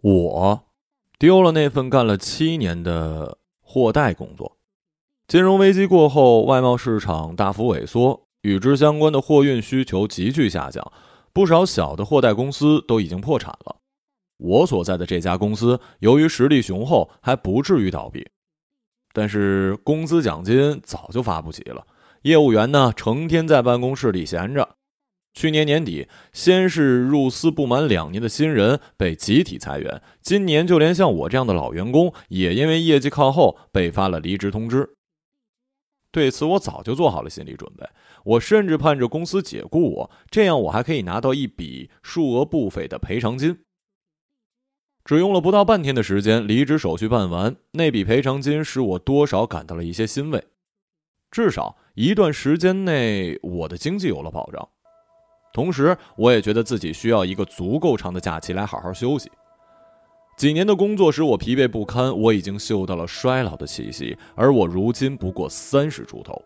我丢了那份干了七年的货代工作。金融危机过后，外贸市场大幅萎缩，与之相关的货运需求急剧下降，不少小的货代公司都已经破产了。我所在的这家公司，由于实力雄厚，还不至于倒闭，但是工资奖金早就发不起了，业务员呢成天在办公室里闲着。去年年底，先是入司不满两年的新人被集体裁员，今年就连像我这样的老员工也因为业绩靠后被发了离职通知。对此，我早就做好了心理准备，我甚至盼着公司解雇我，这样我还可以拿到一笔数额不菲的赔偿金。只用了不到半天的时间，离职手续办完，那笔赔偿金使我多少感到了一些欣慰，至少一段时间内我的经济有了保障。同时，我也觉得自己需要一个足够长的假期来好好休息。几年的工作使我疲惫不堪，我已经嗅到了衰老的气息，而我如今不过三十出头。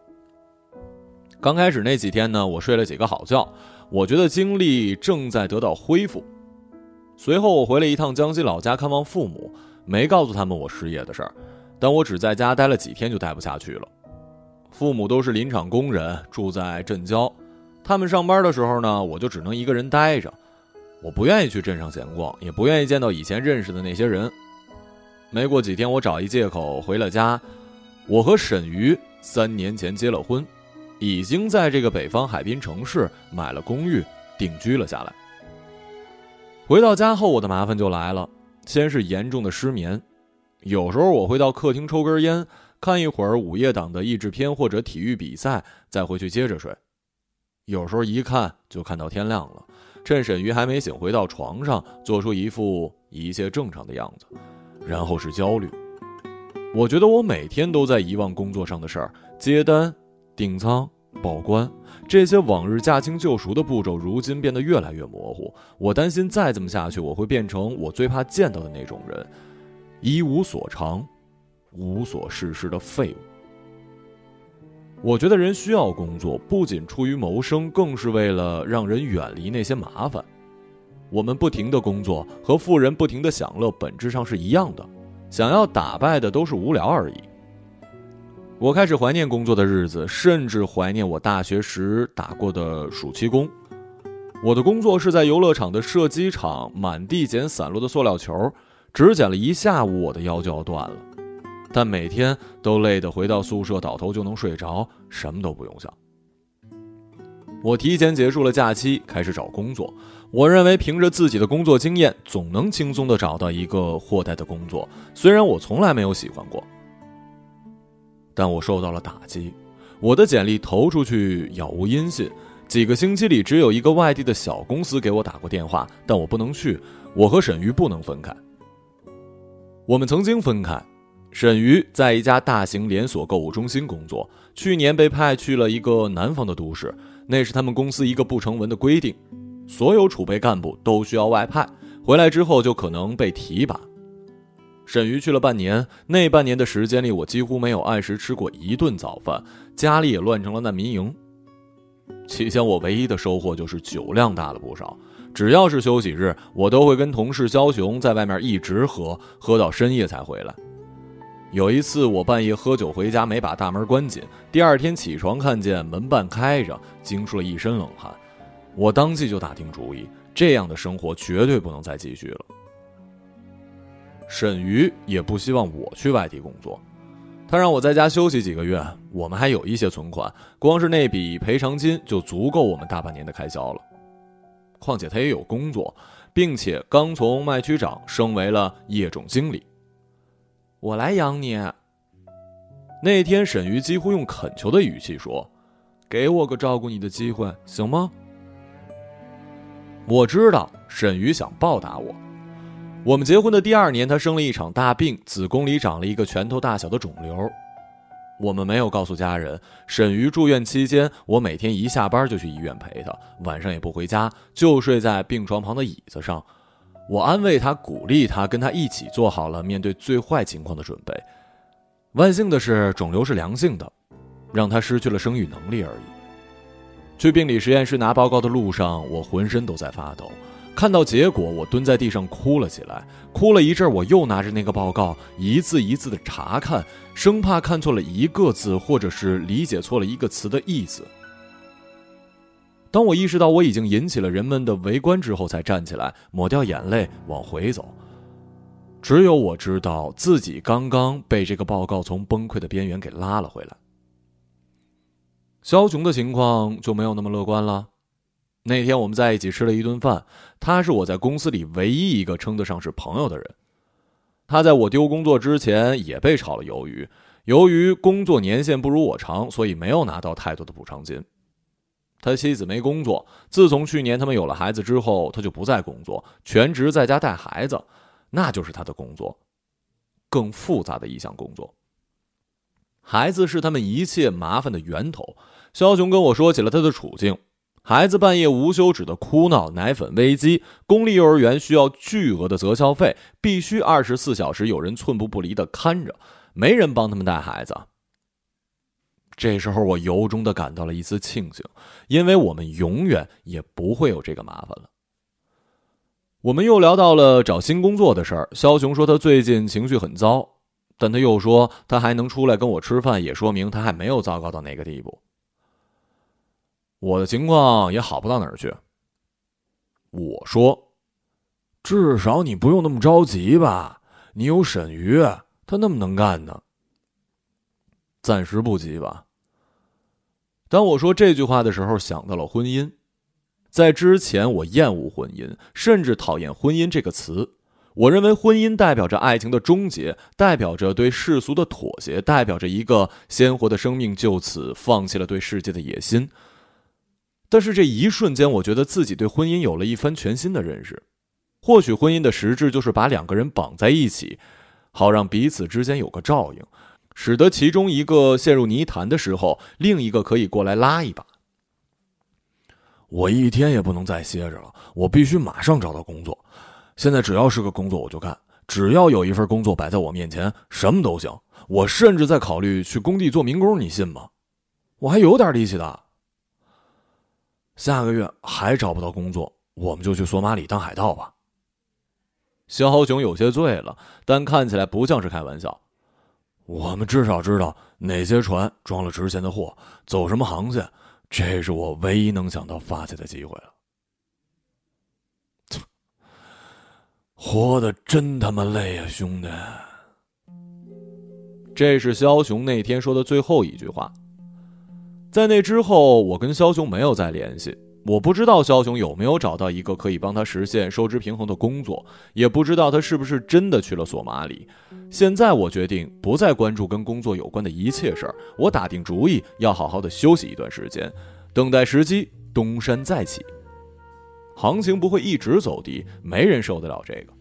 刚开始那几天呢，我睡了几个好觉，我觉得精力正在得到恢复。随后，我回了一趟江西老家看望父母，没告诉他们我失业的事儿，但我只在家待了几天就待不下去了。父母都是林场工人，住在镇郊。他们上班的时候呢，我就只能一个人待着。我不愿意去镇上闲逛，也不愿意见到以前认识的那些人。没过几天，我找一借口回了家。我和沈瑜三年前结了婚，已经在这个北方海滨城市买了公寓，定居了下来。回到家后，我的麻烦就来了。先是严重的失眠，有时候我会到客厅抽根烟，看一会儿午夜档的译制片或者体育比赛，再回去接着睡。有时候一看就看到天亮了，趁沈瑜还没醒，回到床上，做出一副一切正常的样子，然后是焦虑。我觉得我每天都在遗忘工作上的事儿，接单、订仓、报关，这些往日驾轻就熟的步骤，如今变得越来越模糊。我担心再这么下去，我会变成我最怕见到的那种人，一无所长、无所事事的废物。我觉得人需要工作，不仅出于谋生，更是为了让人远离那些麻烦。我们不停的工作，和富人不停的享乐，本质上是一样的，想要打败的都是无聊而已。我开始怀念工作的日子，甚至怀念我大学时打过的暑期工。我的工作是在游乐场的射击场，满地捡散落的塑料球，只捡了一下午，我的腰就要断了。但每天都累得回到宿舍倒头就能睡着，什么都不用想。我提前结束了假期，开始找工作。我认为凭着自己的工作经验，总能轻松的找到一个货代的工作。虽然我从来没有喜欢过，但我受到了打击。我的简历投出去杳无音信，几个星期里只有一个外地的小公司给我打过电话，但我不能去。我和沈玉不能分开。我们曾经分开。沈瑜在一家大型连锁购物中心工作，去年被派去了一个南方的都市，那是他们公司一个不成文的规定，所有储备干部都需要外派，回来之后就可能被提拔。沈瑜去了半年，那半年的时间里，我几乎没有按时吃过一顿早饭，家里也乱成了难民营。期间我唯一的收获就是酒量大了不少，只要是休息日，我都会跟同事肖雄在外面一直喝，喝到深夜才回来。有一次，我半夜喝酒回家，没把大门关紧。第二天起床，看见门半开着，惊出了一身冷汗。我当即就打定主意，这样的生活绝对不能再继续了。沈瑜也不希望我去外地工作，他让我在家休息几个月。我们还有一些存款，光是那笔赔偿金就足够我们大半年的开销了。况且他也有工作，并且刚从卖区长升为了业种经理。我来养你。那天，沈瑜几乎用恳求的语气说：“给我个照顾你的机会，行吗？”我知道沈瑜想报答我。我们结婚的第二年，她生了一场大病，子宫里长了一个拳头大小的肿瘤。我们没有告诉家人。沈瑜住院期间，我每天一下班就去医院陪她，晚上也不回家，就睡在病床旁的椅子上。我安慰他，鼓励他，跟他一起做好了面对最坏情况的准备。万幸的是，肿瘤是良性的，让他失去了生育能力而已。去病理实验室拿报告的路上，我浑身都在发抖。看到结果，我蹲在地上哭了起来。哭了一阵，我又拿着那个报告一字一字的查看，生怕看错了一个字，或者是理解错了一个词的意思。当我意识到我已经引起了人们的围观之后，才站起来，抹掉眼泪，往回走。只有我知道自己刚刚被这个报告从崩溃的边缘给拉了回来。肖雄的情况就没有那么乐观了。那天我们在一起吃了一顿饭，他是我在公司里唯一一个称得上是朋友的人。他在我丢工作之前也被炒了鱿鱼，由于工作年限不如我长，所以没有拿到太多的补偿金。他妻子没工作，自从去年他们有了孩子之后，他就不再工作，全职在家带孩子，那就是他的工作，更复杂的一项工作。孩子是他们一切麻烦的源头。肖雄跟我说起了他的处境。孩子半夜无休止的哭闹，奶粉危机，公立幼儿园需要巨额的择校费，必须二十四小时有人寸步不离的看着，没人帮他们带孩子。这时候我由衷的感到了一丝庆幸，因为我们永远也不会有这个麻烦了。我们又聊到了找新工作的事儿，肖雄说他最近情绪很糟，但他又说他还能出来跟我吃饭，也说明他还没有糟糕到那个地步。我的情况也好不到哪儿去。我说：“至少你不用那么着急吧？你有沈瑜，他那么能干呢。暂时不急吧。”当我说这句话的时候，想到了婚姻。在之前，我厌恶婚姻，甚至讨厌“婚姻”这个词。我认为婚姻代表着爱情的终结，代表着对世俗的妥协，代表着一个鲜活的生命就此放弃了对世界的野心。但是这一瞬间，我觉得自己对婚姻有了一番全新的认识。或许婚姻的实质就是把两个人绑在一起，好让彼此之间有个照应，使得其中一个陷入泥潭的时候，另一个可以过来拉一把。我一天也不能再歇着了，我必须马上找到工作。现在只要是个工作我就干，只要有一份工作摆在我面前，什么都行。我甚至在考虑去工地做民工，你信吗？我还有点力气的。下个月还找不到工作，我们就去索马里当海盗吧。肖雄有些醉了，但看起来不像是开玩笑。我们至少知道哪些船装了值钱的货，走什么航线，这是我唯一能想到发财的机会了。活的真他妈累呀，兄弟！这是肖雄那天说的最后一句话。在那之后，我跟肖雄没有再联系。我不知道肖雄有没有找到一个可以帮他实现收支平衡的工作，也不知道他是不是真的去了索马里。现在我决定不再关注跟工作有关的一切事儿，我打定主意要好好的休息一段时间，等待时机东山再起。行情不会一直走低，没人受得了这个。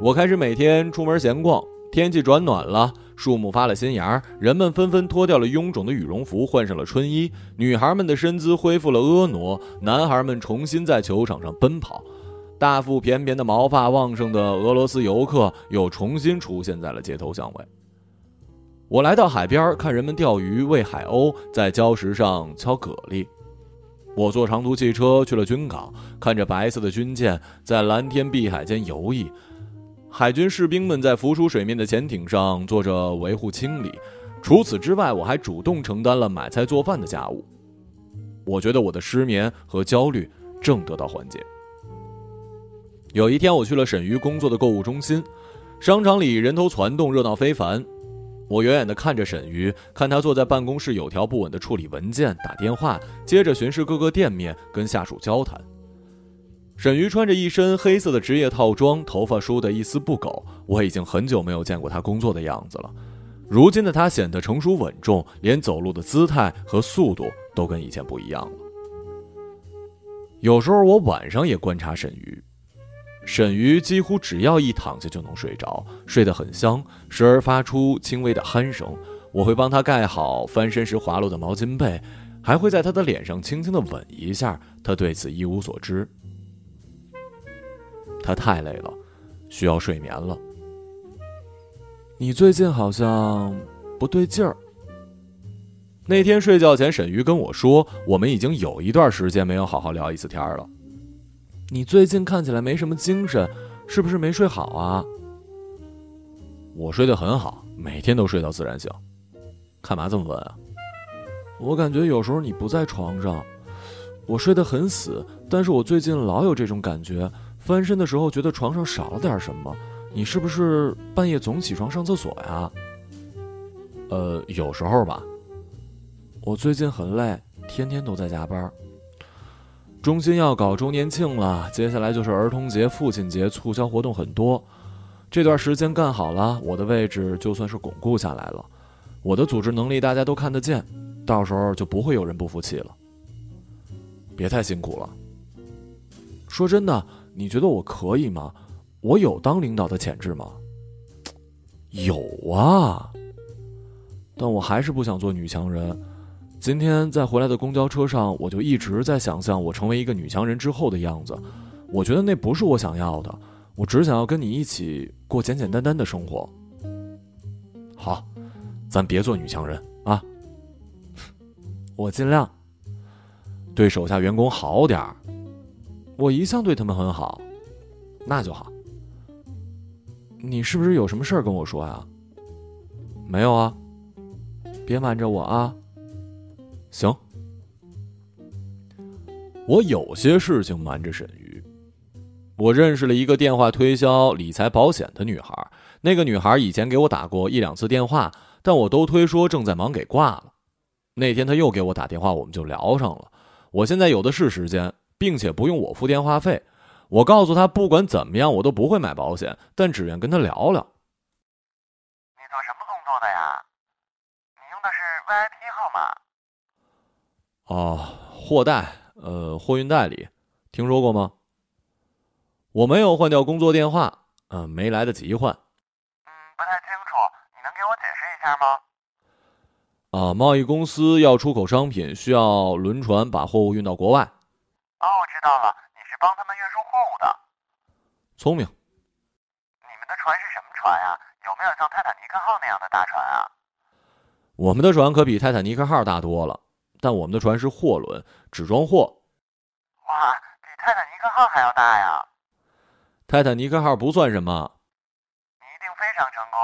我开始每天出门闲逛，天气转暖了。树木发了新芽，人们纷纷脱掉了臃肿的羽绒服，换上了春衣。女孩们的身姿恢复了婀娜，男孩们重新在球场上奔跑。大腹便便的、毛发旺盛的俄罗斯游客又重新出现在了街头巷尾。我来到海边，看人们钓鱼、喂海鸥，在礁石上敲蛤蜊。我坐长途汽车去了军港，看着白色的军舰在蓝天碧海间游弋。海军士兵们在浮出水面的潜艇上做着维护清理。除此之外，我还主动承担了买菜做饭的家务。我觉得我的失眠和焦虑正得到缓解。有一天，我去了沈瑜工作的购物中心，商场里人头攒动，热闹非凡。我远远地看着沈瑜，看他坐在办公室有条不紊地处理文件、打电话，接着巡视各个店面，跟下属交谈。沈瑜穿着一身黑色的职业套装，头发梳得一丝不苟。我已经很久没有见过他工作的样子了。如今的他显得成熟稳重，连走路的姿态和速度都跟以前不一样了。有时候我晚上也观察沈瑜，沈瑜几乎只要一躺下就能睡着，睡得很香，时而发出轻微的鼾声。我会帮他盖好翻身时滑落的毛巾被，还会在他的脸上轻轻地吻一下。他对此一无所知。他太累了，需要睡眠了。你最近好像不对劲儿。那天睡觉前，沈瑜跟我说，我们已经有一段时间没有好好聊一次天了。你最近看起来没什么精神，是不是没睡好啊？”我睡得很好，每天都睡到自然醒。干嘛这么问啊？我感觉有时候你不在床上，我睡得很死，但是我最近老有这种感觉，翻身的时候觉得床上少了点什么。你是不是半夜总起床上厕所呀？呃，有时候吧。我最近很累，天天都在加班。中心要搞周年庆了，接下来就是儿童节、父亲节，促销活动很多。这段时间干好了，我的位置就算是巩固下来了。我的组织能力大家都看得见，到时候就不会有人不服气了。别太辛苦了。说真的，你觉得我可以吗？我有当领导的潜质吗？有啊，但我还是不想做女强人。今天在回来的公交车上，我就一直在想象我成为一个女强人之后的样子。我觉得那不是我想要的。我只想要跟你一起过简简单单的生活。好，咱别做女强人啊！我尽量对手下员工好点儿。我一向对他们很好，那就好。你是不是有什么事儿跟我说呀？没有啊，别瞒着我啊。行，我有些事情瞒着沈瑜。我认识了一个电话推销理财保险的女孩，那个女孩以前给我打过一两次电话，但我都推说正在忙给挂了。那天她又给我打电话，我们就聊上了。我现在有的是时间，并且不用我付电话费。我告诉他，不管怎么样，我都不会买保险，但只愿跟他聊聊。你做什么工作的呀？你用的是 VIP 号码？哦，货代，呃，货运代理，听说过吗？我没有换掉工作电话，嗯，没来得及换。嗯，不太清楚，你能给我解释一下吗？啊，贸易公司要出口商品，需要轮船把货物运到国外。知道了，你是帮他们运输货物的。聪明。你们的船是什么船呀？有没有像泰坦尼克号那样的大船啊？我们的船可比泰坦尼克号大多了，但我们的船是货轮，只装货。哇，比泰坦尼克号还要大呀！泰坦尼克号不算什么，你一定非常成功。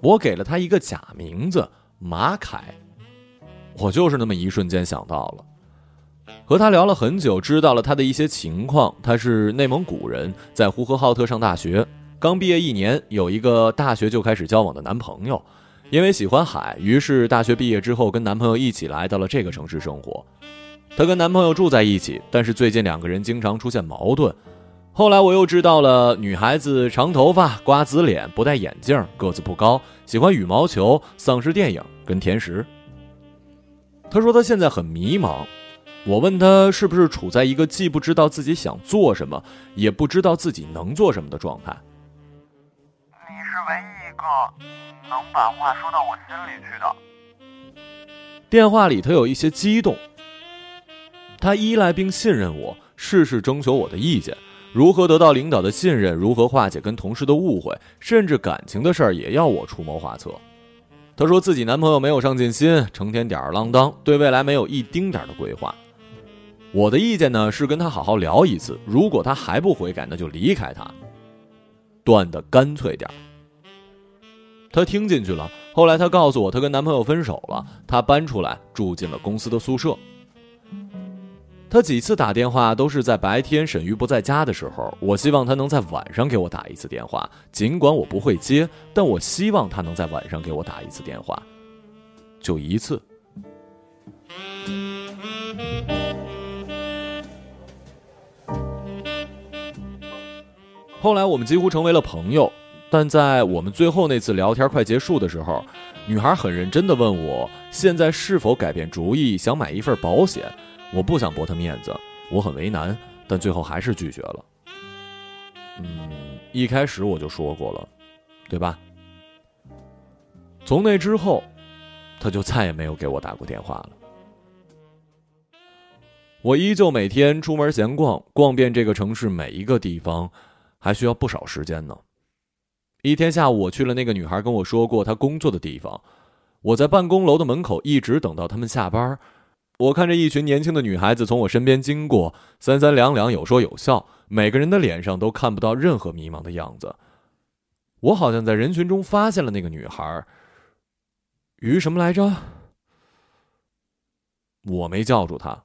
我给了他一个假名字马凯，我就是那么一瞬间想到了。和他聊了很久，知道了他的一些情况。他是内蒙古人，在呼和浩特上大学，刚毕业一年，有一个大学就开始交往的男朋友。因为喜欢海，于是大学毕业之后跟男朋友一起来到了这个城市生活。她跟男朋友住在一起，但是最近两个人经常出现矛盾。后来我又知道了，女孩子长头发、瓜子脸、不戴眼镜、个子不高，喜欢羽毛球、丧尸电影跟甜食。她说她现在很迷茫。我问她是不是处在一个既不知道自己想做什么，也不知道自己能做什么的状态。你是唯一一个。能把话说到我心里去的。电话里，他有一些激动。他依赖并信任我，事事征求我的意见。如何得到领导的信任？如何化解跟同事的误会？甚至感情的事儿也要我出谋划策。她说自己男朋友没有上进心，成天吊儿郎当，对未来没有一丁点的规划。我的意见呢是跟他好好聊一次。如果他还不悔改，那就离开他，断的干脆点儿。她听进去了。后来她告诉我，她跟男朋友分手了，她搬出来住进了公司的宿舍。他几次打电话都是在白天沈瑜不在家的时候。我希望他能在晚上给我打一次电话，尽管我不会接，但我希望他能在晚上给我打一次电话，就一次。后来我们几乎成为了朋友。但在我们最后那次聊天快结束的时候，女孩很认真的问我，现在是否改变主意，想买一份保险？我不想驳他面子，我很为难，但最后还是拒绝了。嗯，一开始我就说过了，对吧？从那之后，他就再也没有给我打过电话了。我依旧每天出门闲逛，逛遍这个城市每一个地方，还需要不少时间呢。一天下午，我去了那个女孩跟我说过她工作的地方。我在办公楼的门口一直等到他们下班。我看着一群年轻的女孩子从我身边经过，三三两两，有说有笑，每个人的脸上都看不到任何迷茫的样子。我好像在人群中发现了那个女孩。于什么来着？我没叫住她。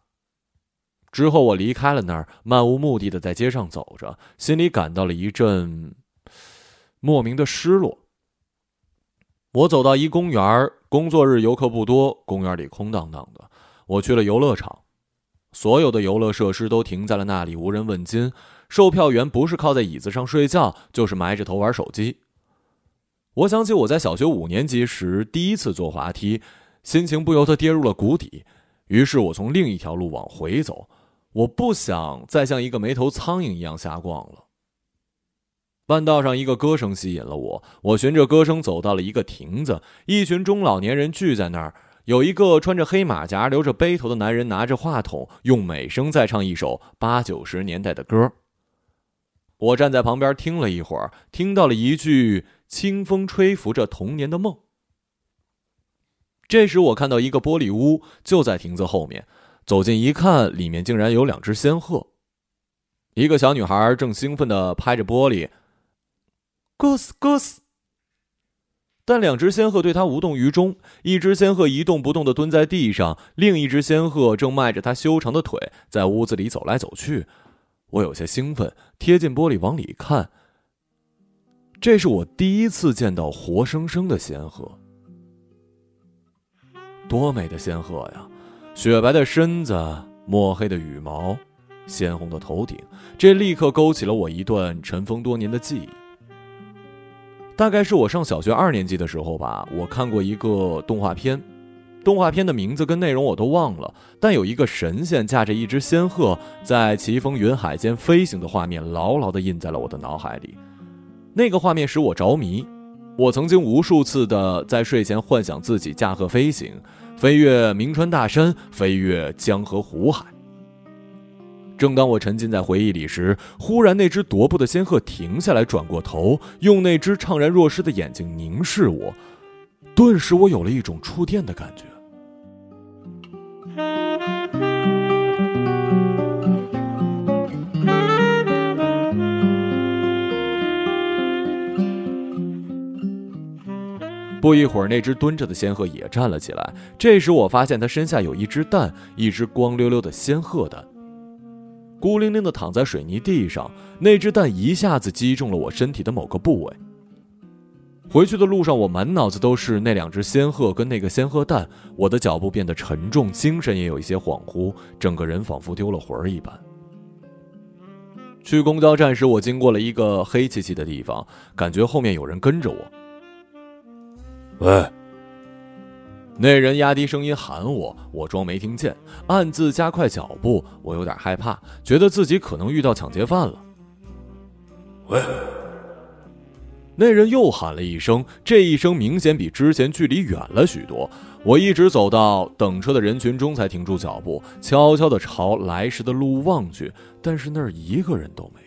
之后我离开了那儿，漫无目的的在街上走着，心里感到了一阵莫名的失落。我走到一公园，工作日游客不多，公园里空荡荡的。我去了游乐场，所有的游乐设施都停在了那里，无人问津。售票员不是靠在椅子上睡觉，就是埋着头玩手机。我想起我在小学五年级时第一次坐滑梯，心情不由得跌入了谷底。于是我从另一条路往回走，我不想再像一个没头苍蝇一样瞎逛了。半道上，一个歌声吸引了我，我循着歌声走到了一个亭子，一群中老年人聚在那儿。有一个穿着黑马甲、留着背头的男人拿着话筒，用美声在唱一首八九十年代的歌。我站在旁边听了一会儿，听到了一句“清风吹拂着童年的梦”。这时，我看到一个玻璃屋就在亭子后面，走近一看，里面竟然有两只仙鹤。一个小女孩正兴奋地拍着玻璃，“goose goose”。但两只仙鹤对他无动于衷。一只仙鹤一动不动地蹲在地上，另一只仙鹤正迈着它修长的腿在屋子里走来走去。我有些兴奋，贴近玻璃往里看。这是我第一次见到活生生的仙鹤。多美的仙鹤呀！雪白的身子，墨黑的羽毛，鲜红的头顶，这立刻勾起了我一段尘封多年的记忆。大概是我上小学二年级的时候吧，我看过一个动画片，动画片的名字跟内容我都忘了，但有一个神仙驾着一只仙鹤在奇峰云海间飞行的画面，牢牢地印在了我的脑海里。那个画面使我着迷，我曾经无数次的在睡前幻想自己驾鹤飞行，飞越名川大山，飞越江河湖海。正当我沉浸在回忆里时，忽然那只踱步的仙鹤停下来，转过头，用那只怅然若失的眼睛凝视我。顿时，我有了一种触电的感觉。不一会儿，那只蹲着的仙鹤也站了起来。这时，我发现它身下有一只蛋，一只光溜溜的仙鹤蛋。孤零零的躺在水泥地上，那只蛋一下子击中了我身体的某个部位。回去的路上，我满脑子都是那两只仙鹤跟那个仙鹤蛋，我的脚步变得沉重，精神也有一些恍惚，整个人仿佛丢了魂儿一般。去公交站时，我经过了一个黑漆漆的地方，感觉后面有人跟着我。喂。那人压低声音喊我，我装没听见，暗自加快脚步。我有点害怕，觉得自己可能遇到抢劫犯了。喂！那人又喊了一声，这一声明显比之前距离远了许多。我一直走到等车的人群中才停住脚步，悄悄地朝来时的路望去，但是那儿一个人都没有。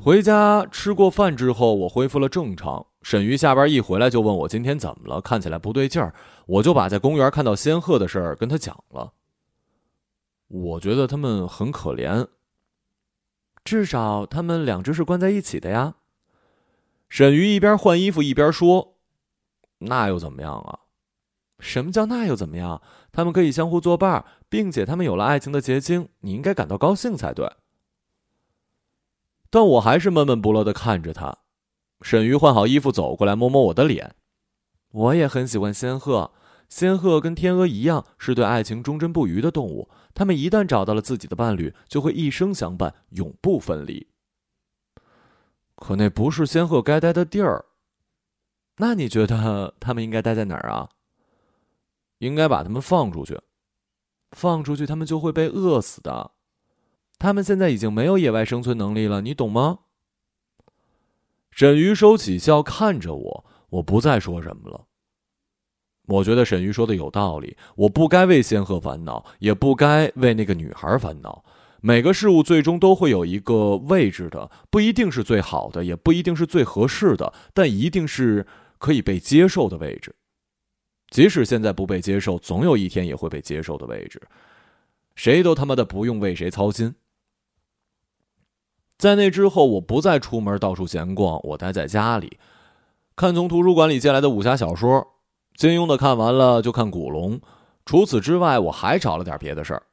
回家吃过饭之后，我恢复了正常。沈瑜下班一回来就问我今天怎么了，看起来不对劲儿。我就把在公园看到仙鹤的事儿跟他讲了。我觉得他们很可怜，至少他们两只是关在一起的呀。沈瑜一边换衣服一边说：“那又怎么样啊？什么叫那又怎么样？他们可以相互作伴，并且他们有了爱情的结晶，你应该感到高兴才对。”但我还是闷闷不乐的看着他。沈瑜换好衣服走过来，摸摸我的脸。我也很喜欢仙鹤，仙鹤跟天鹅一样，是对爱情忠贞不渝的动物。它们一旦找到了自己的伴侣，就会一生相伴，永不分离。可那不是仙鹤该待的地儿。那你觉得他们应该待在哪儿啊？应该把他们放出去，放出去，他们就会被饿死的。他们现在已经没有野外生存能力了，你懂吗？沈瑜收起笑，看着我，我不再说什么了。我觉得沈瑜说的有道理，我不该为仙鹤烦恼，也不该为那个女孩烦恼。每个事物最终都会有一个位置的，不一定是最好的，也不一定是最合适的，但一定是可以被接受的位置。即使现在不被接受，总有一天也会被接受的位置。谁都他妈的不用为谁操心。在那之后，我不再出门到处闲逛，我待在家里，看从图书馆里借来的武侠小说，金庸的看完了就看古龙。除此之外，我还找了点别的事儿。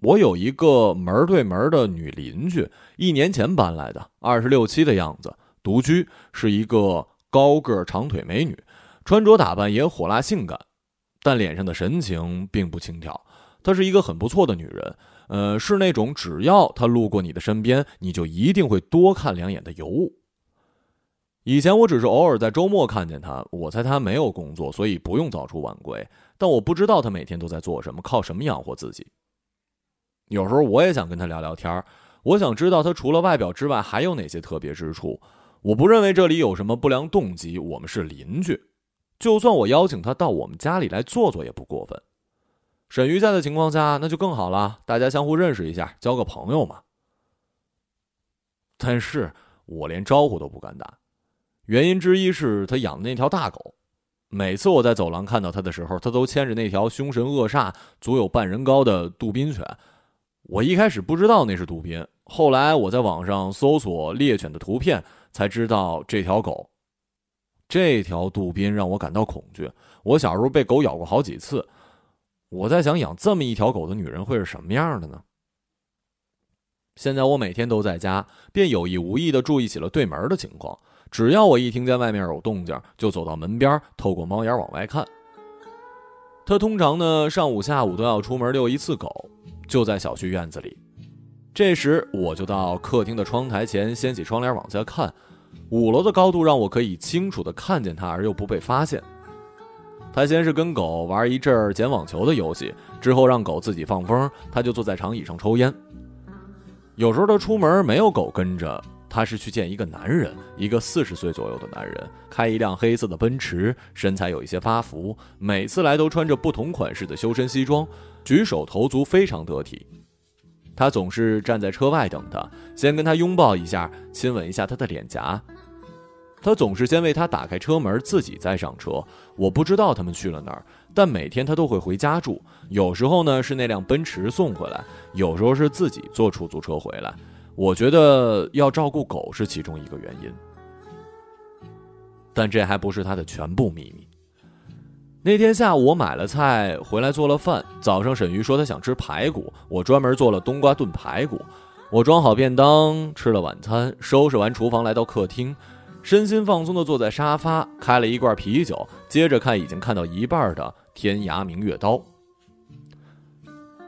我有一个门对门的女邻居，一年前搬来的，二十六七的样子，独居，是一个高个长腿美女，穿着打扮也火辣性感，但脸上的神情并不轻佻。她是一个很不错的女人，呃，是那种只要他路过你的身边，你就一定会多看两眼的尤物。以前我只是偶尔在周末看见他，我猜他没有工作，所以不用早出晚归，但我不知道他每天都在做什么，靠什么养活自己。有时候我也想跟他聊聊天我想知道他除了外表之外还有哪些特别之处。我不认为这里有什么不良动机，我们是邻居，就算我邀请他到我们家里来坐坐也不过分。沈瑜在的情况下，那就更好了，大家相互认识一下，交个朋友嘛。但是我连招呼都不敢打，原因之一是他养的那条大狗，每次我在走廊看到他的时候，他都牵着那条凶神恶煞、足有半人高的杜宾犬。我一开始不知道那是杜宾，后来我在网上搜索猎犬的图片，才知道这条狗。这条杜宾让我感到恐惧。我小时候被狗咬过好几次，我在想养这么一条狗的女人会是什么样的呢？现在我每天都在家，便有意无意的注意起了对门的情况。只要我一听见外面有动静，就走到门边，透过猫眼往外看。他通常呢，上午、下午都要出门遛一次狗。就在小区院子里，这时我就到客厅的窗台前，掀起窗帘往下看。五楼的高度让我可以清楚的看见他，而又不被发现。他先是跟狗玩一阵儿捡网球的游戏，之后让狗自己放风，他就坐在长椅上抽烟。有时候他出门没有狗跟着，他是去见一个男人，一个四十岁左右的男人，开一辆黑色的奔驰，身材有一些发福，每次来都穿着不同款式的修身西装。举手投足非常得体，他总是站在车外等他，先跟他拥抱一下，亲吻一下他的脸颊。他总是先为他打开车门，自己再上车。我不知道他们去了哪儿，但每天他都会回家住。有时候呢是那辆奔驰送回来，有时候是自己坐出租车回来。我觉得要照顾狗是其中一个原因，但这还不是他的全部秘密。那天下午我买了菜回来做了饭。早上沈瑜说他想吃排骨，我专门做了冬瓜炖排骨。我装好便当，吃了晚餐，收拾完厨房来到客厅，身心放松地坐在沙发，开了一罐啤酒，接着看已经看到一半的《天涯明月刀》。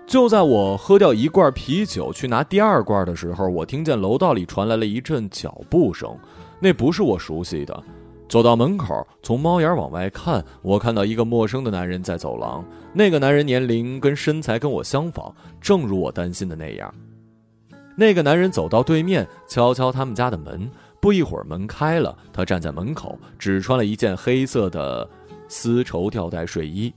就在我喝掉一罐啤酒去拿第二罐的时候，我听见楼道里传来了一阵脚步声，那不是我熟悉的。走到门口，从猫眼往外看，我看到一个陌生的男人在走廊。那个男人年龄跟身材跟我相仿，正如我担心的那样。那个男人走到对面，敲敲他们家的门。不一会儿，门开了，他站在门口，只穿了一件黑色的丝绸吊带睡衣。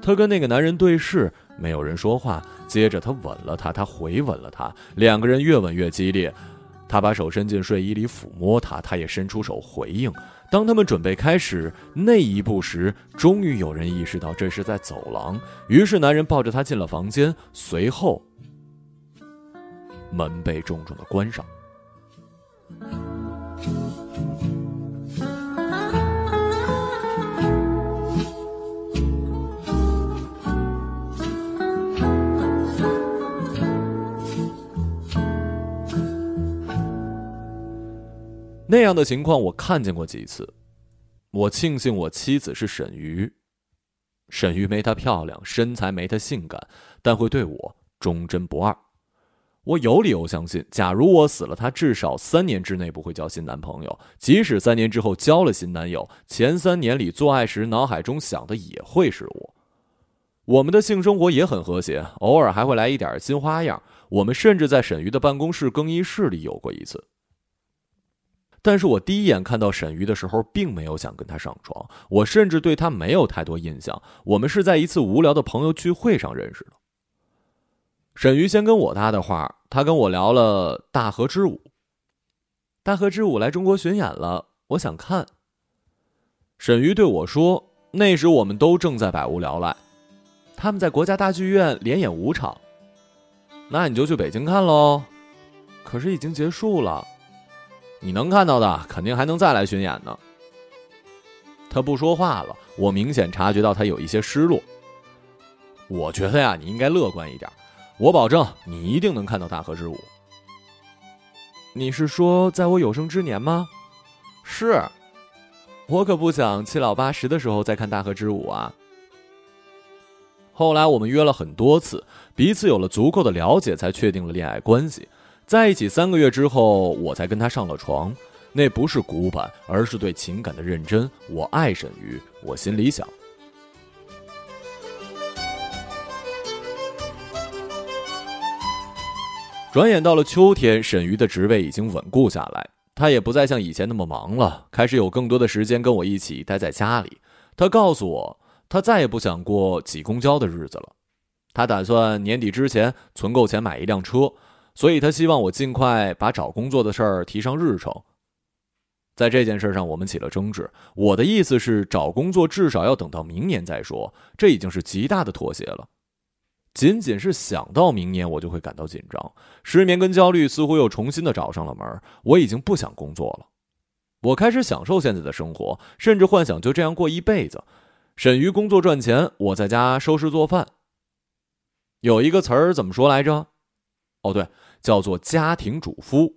他跟那个男人对视，没有人说话。接着，他吻了他，他回吻了他，两个人越吻越激烈。他把手伸进睡衣里抚摸她，他也伸出手回应。当他们准备开始那一步时，终于有人意识到这是在走廊。于是男人抱着她进了房间，随后门被重重的关上。那样的情况我看见过几次，我庆幸我妻子是沈瑜，沈瑜没她漂亮，身材没她性感，但会对我忠贞不二。我有理由相信，假如我死了，她至少三年之内不会交新男朋友。即使三年之后交了新男友，前三年里做爱时脑海中想的也会是我。我们的性生活也很和谐，偶尔还会来一点新花样。我们甚至在沈瑜的办公室更衣室里有过一次。但是我第一眼看到沈瑜的时候，并没有想跟她上床，我甚至对她没有太多印象。我们是在一次无聊的朋友聚会上认识的。沈瑜先跟我搭的话，他跟我聊了《大河之舞》。《大河之舞》来中国巡演了，我想看。沈瑜对我说：“那时我们都正在百无聊赖，他们在国家大剧院连演五场，那你就去北京看喽。可是已经结束了，你能看到的肯定还能再来巡演呢。”他不说话了，我明显察觉到他有一些失落。我觉得呀，你应该乐观一点。我保证，你一定能看到大河之舞。你是说，在我有生之年吗？是，我可不想七老八十的时候再看大河之舞啊。后来我们约了很多次，彼此有了足够的了解，才确定了恋爱关系。在一起三个月之后，我才跟他上了床。那不是古板，而是对情感的认真。我爱沈瑜，我心里想。转眼到了秋天，沈瑜的职位已经稳固下来，他也不再像以前那么忙了，开始有更多的时间跟我一起待在家里。他告诉我，他再也不想过挤公交的日子了，他打算年底之前存够钱买一辆车，所以他希望我尽快把找工作的事儿提上日程。在这件事上，我们起了争执。我的意思是，找工作至少要等到明年再说，这已经是极大的妥协了。仅仅是想到明年，我就会感到紧张，失眠跟焦虑似乎又重新的找上了门。我已经不想工作了，我开始享受现在的生活，甚至幻想就这样过一辈子。沈瑜工作赚钱，我在家收拾做饭。有一个词儿怎么说来着？哦，对，叫做家庭主夫。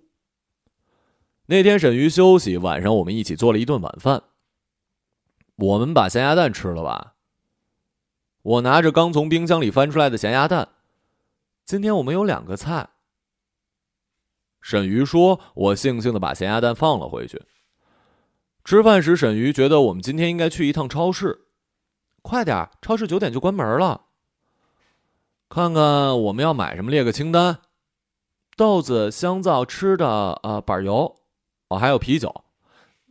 那天沈瑜休息，晚上我们一起做了一顿晚饭。我们把咸鸭蛋吃了吧。我拿着刚从冰箱里翻出来的咸鸭蛋，今天我们有两个菜。沈瑜说：“我悻悻的把咸鸭蛋放了回去。”吃饭时，沈瑜觉得我们今天应该去一趟超市，快点，超市九点就关门了。看看我们要买什么，列个清单：豆子、香皂、吃的，呃，板油，哦，还有啤酒。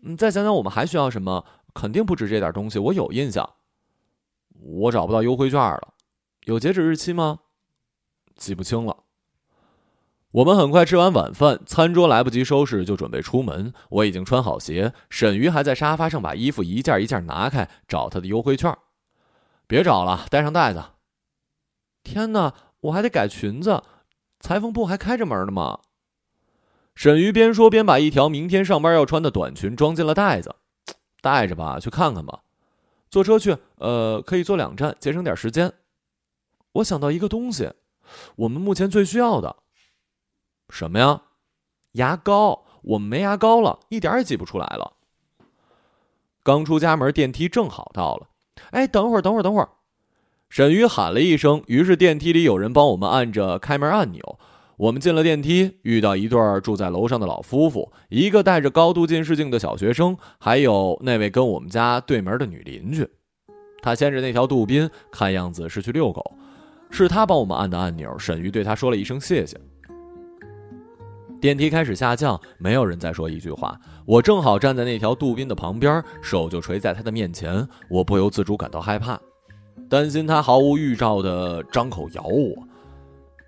嗯，再想想我们还需要什么？肯定不止这点东西，我有印象。我找不到优惠券了，有截止日期吗？记不清了。我们很快吃完晚饭，餐桌来不及收拾就准备出门。我已经穿好鞋，沈瑜还在沙发上把衣服一件一件拿开找他的优惠券。别找了，带上袋子。天哪，我还得改裙子，裁缝铺还开着门呢吗？沈瑜边说边把一条明天上班要穿的短裙装进了袋子，带着吧，去看看吧。坐车去，呃，可以坐两站，节省点时间。我想到一个东西，我们目前最需要的，什么呀？牙膏。我们没牙膏了，一点也挤不出来了。刚出家门，电梯正好到了。哎，等会儿，等会儿，等会儿！沈鱼喊了一声，于是电梯里有人帮我们按着开门按钮。我们进了电梯，遇到一对住在楼上的老夫妇，一个戴着高度近视镜的小学生，还有那位跟我们家对门的女邻居。他牵着那条杜宾，看样子是去遛狗。是他帮我们按的按钮。沈瑜对他说了一声谢谢。电梯开始下降，没有人再说一句话。我正好站在那条杜宾的旁边，手就垂在他的面前。我不由自主感到害怕，担心他毫无预兆的张口咬我。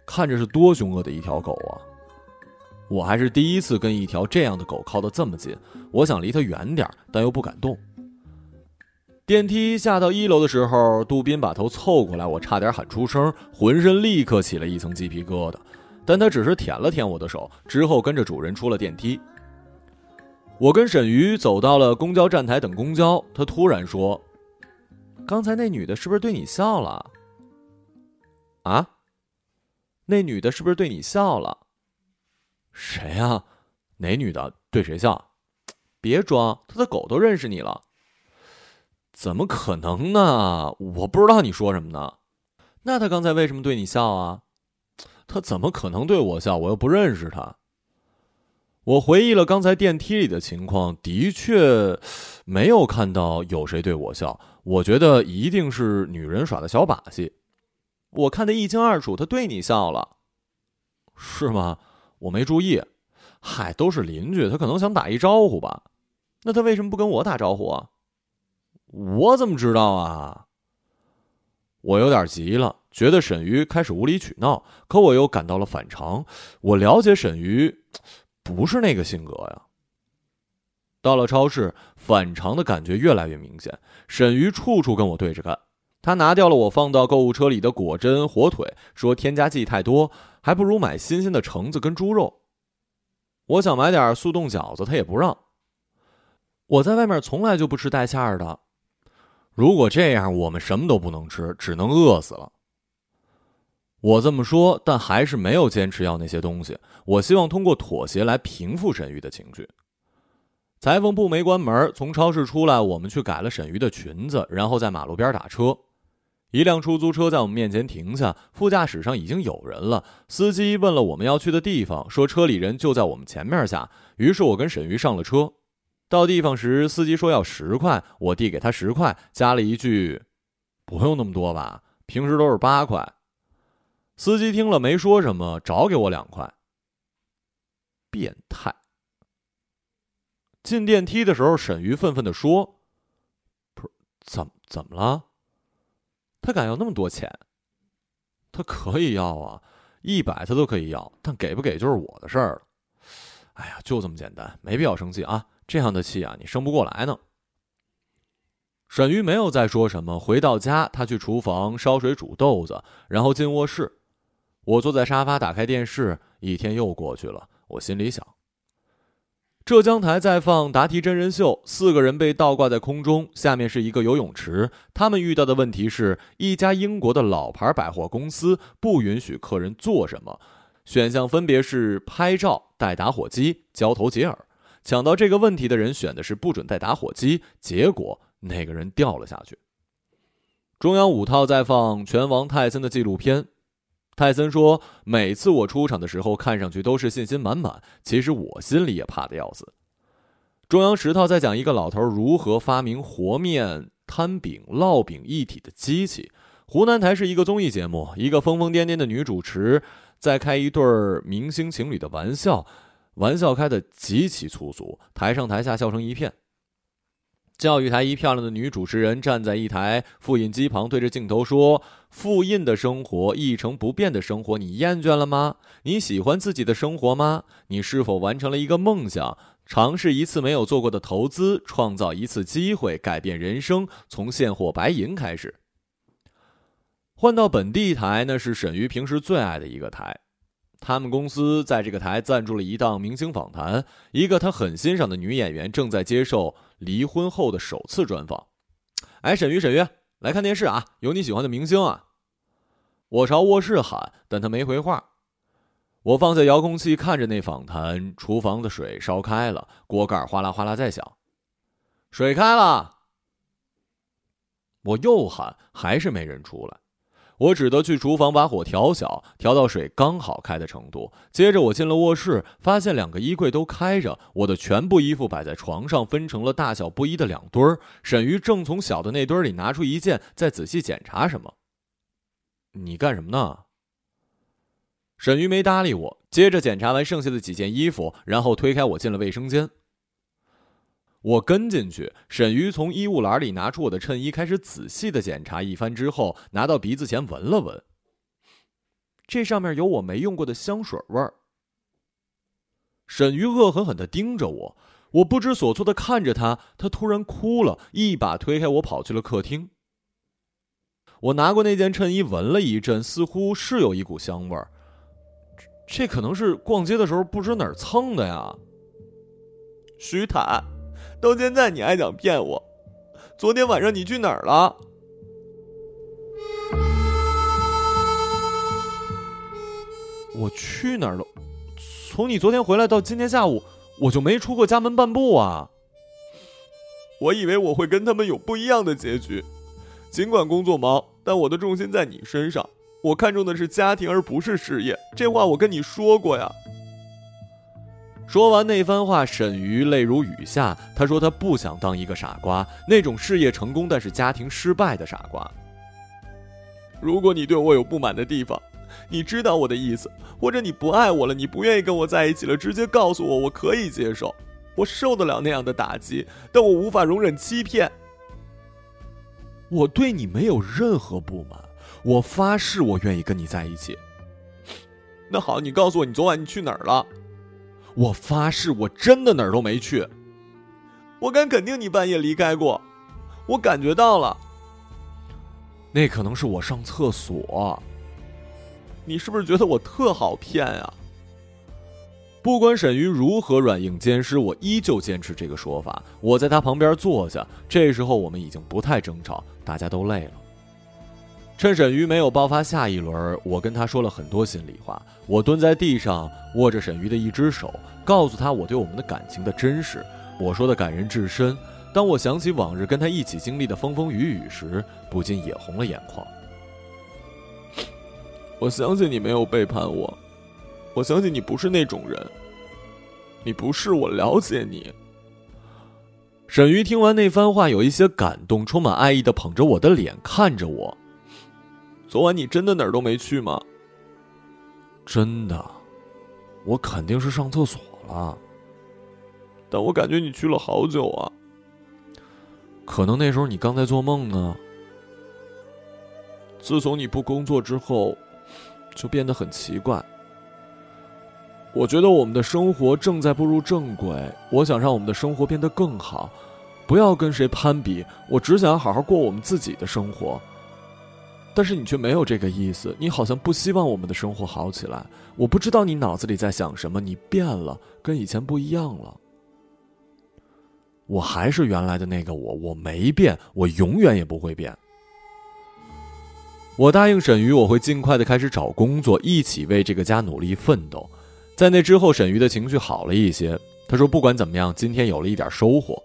看着是多凶恶的一条狗啊！我还是第一次跟一条这样的狗靠得这么近，我想离它远点，但又不敢动。电梯下到一楼的时候，杜宾把头凑过来，我差点喊出声，浑身立刻起了一层鸡皮疙瘩。但他只是舔了舔我的手，之后跟着主人出了电梯。我跟沈瑜走到了公交站台等公交，他突然说：“刚才那女的是不是对你笑了？”啊？那女的是不是对你笑了？谁呀？哪女的对谁笑？别装，他的狗都认识你了。怎么可能呢？我不知道你说什么呢。那他刚才为什么对你笑啊？他怎么可能对我笑？我又不认识他。我回忆了刚才电梯里的情况，的确没有看到有谁对我笑。我觉得一定是女人耍的小把戏。我看得一清二楚，他对你笑了，是吗？我没注意。嗨，都是邻居，他可能想打一招呼吧。那他为什么不跟我打招呼啊？我怎么知道啊？我有点急了，觉得沈瑜开始无理取闹，可我又感到了反常。我了解沈瑜，不是那个性格呀。到了超市，反常的感觉越来越明显。沈瑜处处跟我对着干，他拿掉了我放到购物车里的果珍、火腿，说添加剂太多，还不如买新鲜的橙子跟猪肉。我想买点速冻饺子，他也不让。我在外面从来就不吃带馅儿的，如果这样，我们什么都不能吃，只能饿死了。我这么说，但还是没有坚持要那些东西。我希望通过妥协来平复沈瑜的情绪。裁缝铺没关门，从超市出来，我们去改了沈瑜的裙子，然后在马路边打车。一辆出租车在我们面前停下，副驾驶上已经有人了。司机问了我们要去的地方，说车里人就在我们前面下。于是我跟沈瑜上了车。到地方时，司机说要十块，我递给他十块，加了一句：“不用那么多吧，平时都是八块。”司机听了没说什么，找给我两块。变态！进电梯的时候，沈瑜愤愤的说：“不是，怎怎么了？他敢要那么多钱？他可以要啊，一百他都可以要，但给不给就是我的事儿了。哎呀，就这么简单，没必要生气啊！这样的气啊，你生不过来呢。”沈瑜没有再说什么。回到家，他去厨房烧水煮豆子，然后进卧室。我坐在沙发，打开电视，一天又过去了。我心里想：浙江台在放答题真人秀，四个人被倒挂在空中，下面是一个游泳池。他们遇到的问题是一家英国的老牌百货公司不允许客人做什么，选项分别是拍照、带打火机、交头接耳。抢到这个问题的人选的是不准带打火机，结果那个人掉了下去。中央五套在放拳王泰森的纪录片。泰森说：“每次我出场的时候，看上去都是信心满满，其实我心里也怕的要死。”中央十套在讲一个老头如何发明和面、摊饼、烙饼一体的机器。湖南台是一个综艺节目，一个疯疯癫癫的女主持在开一对明星情侣的玩笑，玩笑开得极其粗俗，台上台下笑成一片。教育台一漂亮的女主持人站在一台复印机旁，对着镜头说：“复印的生活，一成不变的生活，你厌倦了吗？你喜欢自己的生活吗？你是否完成了一个梦想？尝试一次没有做过的投资，创造一次机会，改变人生，从现货白银开始。”换到本地台，那是沈瑜平时最爱的一个台。他们公司在这个台赞助了一档明星访谈，一个他很欣赏的女演员正在接受离婚后的首次专访。哎，沈瑜，沈瑜，来看电视啊！有你喜欢的明星啊！我朝卧室喊，但他没回话。我放下遥控器，看着那访谈。厨房的水烧开了，锅盖哗啦哗啦在响。水开了！我又喊，还是没人出来。我只得去厨房把火调小，调到水刚好开的程度。接着我进了卧室，发现两个衣柜都开着，我的全部衣服摆在床上，分成了大小不一的两堆儿。沈瑜正从小的那堆里拿出一件，在仔细检查什么。你干什么呢？沈瑜没搭理我，接着检查完剩下的几件衣服，然后推开我进了卫生间。我跟进去，沈瑜从衣物篮里拿出我的衬衣，开始仔细的检查一番之后，拿到鼻子前闻了闻。这上面有我没用过的香水味儿。沈瑜恶狠狠的盯着我，我不知所措的看着他，他突然哭了，一把推开我，跑去了客厅。我拿过那件衬衣，闻了一阵，似乎是有一股香味儿。这可能是逛街的时候不知哪儿蹭的呀。徐坦。到现在你还想骗我？昨天晚上你去哪儿了？我去哪儿了？从你昨天回来到今天下午，我就没出过家门半步啊！我以为我会跟他们有不一样的结局，尽管工作忙，但我的重心在你身上，我看重的是家庭而不是事业。这话我跟你说过呀。说完那番话，沈瑜泪如雨下。他说：“他不想当一个傻瓜，那种事业成功但是家庭失败的傻瓜。如果你对我有不满的地方，你知道我的意思，或者你不爱我了，你不愿意跟我在一起了，直接告诉我，我可以接受，我受得了那样的打击，但我无法容忍欺骗。我对你没有任何不满，我发誓，我愿意跟你在一起。那好，你告诉我，你昨晚你去哪儿了？我发誓，我真的哪儿都没去。我敢肯定，你半夜离开过，我感觉到了。那可能是我上厕所。你是不是觉得我特好骗啊？不管沈瑜如何软硬兼施，我依旧坚持这个说法。我在他旁边坐下，这时候我们已经不太争吵，大家都累了。趁沈瑜没有爆发下一轮，我跟他说了很多心里话。我蹲在地上，握着沈瑜的一只手，告诉他我对我们的感情的真实。我说的感人至深。当我想起往日跟他一起经历的风风雨雨时，不禁也红了眼眶。我相信你没有背叛我，我相信你不是那种人。你不是，我了解你。沈瑜听完那番话，有一些感动，充满爱意的捧着我的脸看着我。昨晚你真的哪儿都没去吗？真的，我肯定是上厕所了。但我感觉你去了好久啊。可能那时候你刚在做梦呢。自从你不工作之后，就变得很奇怪。我觉得我们的生活正在步入正轨，我想让我们的生活变得更好，不要跟谁攀比，我只想好好过我们自己的生活。但是你却没有这个意思，你好像不希望我们的生活好起来。我不知道你脑子里在想什么，你变了，跟以前不一样了。我还是原来的那个我，我没变，我永远也不会变。我答应沈瑜，我会尽快的开始找工作，一起为这个家努力奋斗。在那之后，沈瑜的情绪好了一些，他说：“不管怎么样，今天有了一点收获。”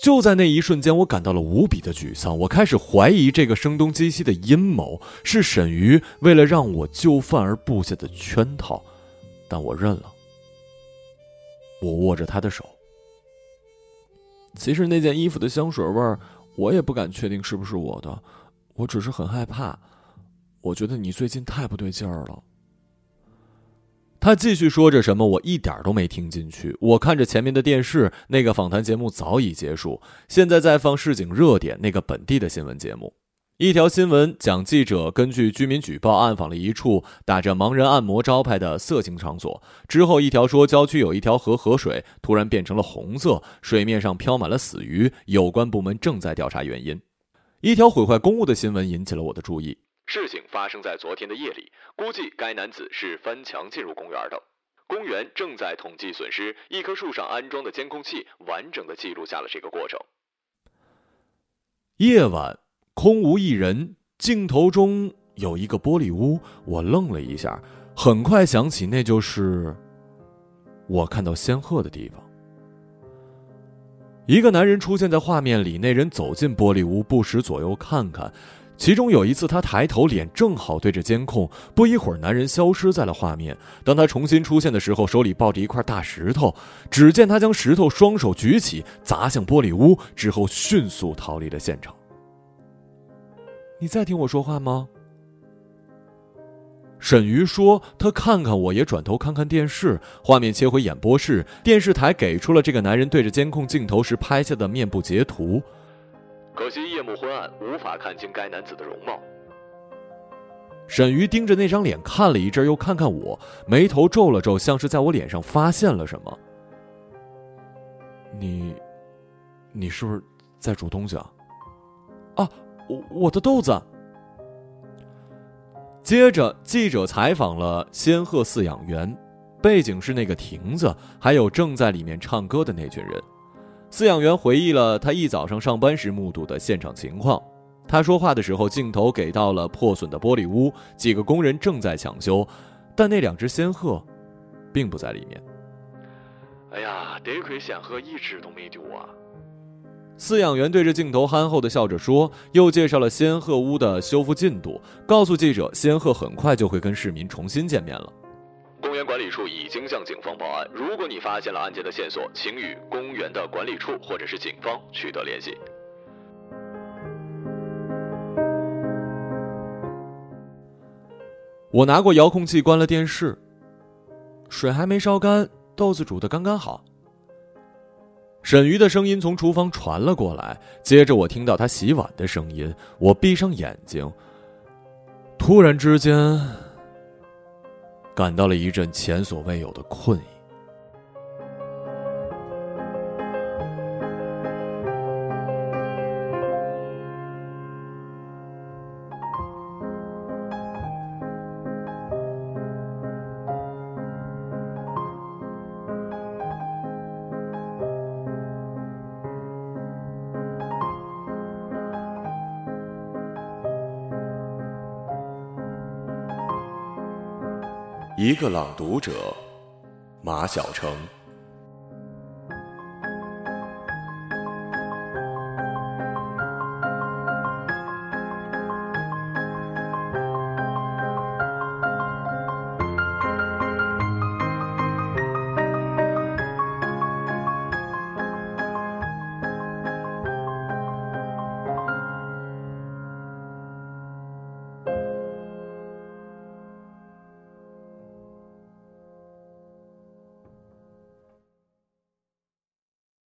就在那一瞬间，我感到了无比的沮丧。我开始怀疑这个声东击西的阴谋是沈瑜为了让我就范而布下的圈套，但我认了。我握着他的手。其实那件衣服的香水味，我也不敢确定是不是我的，我只是很害怕。我觉得你最近太不对劲儿了。他继续说着什么，我一点都没听进去。我看着前面的电视，那个访谈节目早已结束，现在在放市井热点那个本地的新闻节目。一条新闻讲，记者根据居民举报暗访了一处打着“盲人按摩”招牌的色情场所。之后一条说，郊区有一条河河水突然变成了红色，水面上漂满了死鱼，有关部门正在调查原因。一条毁坏公物的新闻引起了我的注意。事情发生在昨天的夜里，估计该男子是翻墙进入公园的。公园正在统计损失，一棵树上安装的监控器完整的记录下了这个过程。夜晚，空无一人，镜头中有一个玻璃屋。我愣了一下，很快想起那就是我看到仙鹤的地方。一个男人出现在画面里，那人走进玻璃屋，不时左右看看。其中有一次，他抬头，脸正好对着监控。不一会儿，男人消失在了画面。当他重新出现的时候，手里抱着一块大石头。只见他将石头双手举起，砸向玻璃屋，之后迅速逃离了现场。你在听我说话吗？沈瑜说：“他看看我，也转头看看电视。画面切回演播室，电视台给出了这个男人对着监控镜头时拍下的面部截图。”可惜夜幕昏暗，无法看清该男子的容貌。沈瑜盯着那张脸看了一阵，又看看我，眉头皱了皱，像是在我脸上发现了什么。你，你是不是在煮东西啊？啊，我我的豆子。接着，记者采访了仙鹤饲养员，背景是那个亭子，还有正在里面唱歌的那群人。饲养员回忆了他一早上上班时目睹的现场情况。他说话的时候，镜头给到了破损的玻璃屋，几个工人正在抢修，但那两只仙鹤，并不在里面。哎呀，得亏仙鹤一只都没丢啊！饲养员对着镜头憨厚的笑着说，又介绍了仙鹤屋的修复进度，告诉记者，仙鹤很快就会跟市民重新见面了。公园管理处已经向警方报案。如果你发现了案件的线索，请与公园的管理处或者是警方取得联系。我拿过遥控器，关了电视。水还没烧干，豆子煮的刚刚好。沈瑜的声音从厨房传了过来，接着我听到他洗碗的声音。我闭上眼睛。突然之间感到了一阵前所未有的困意。个朗读者，马晓成。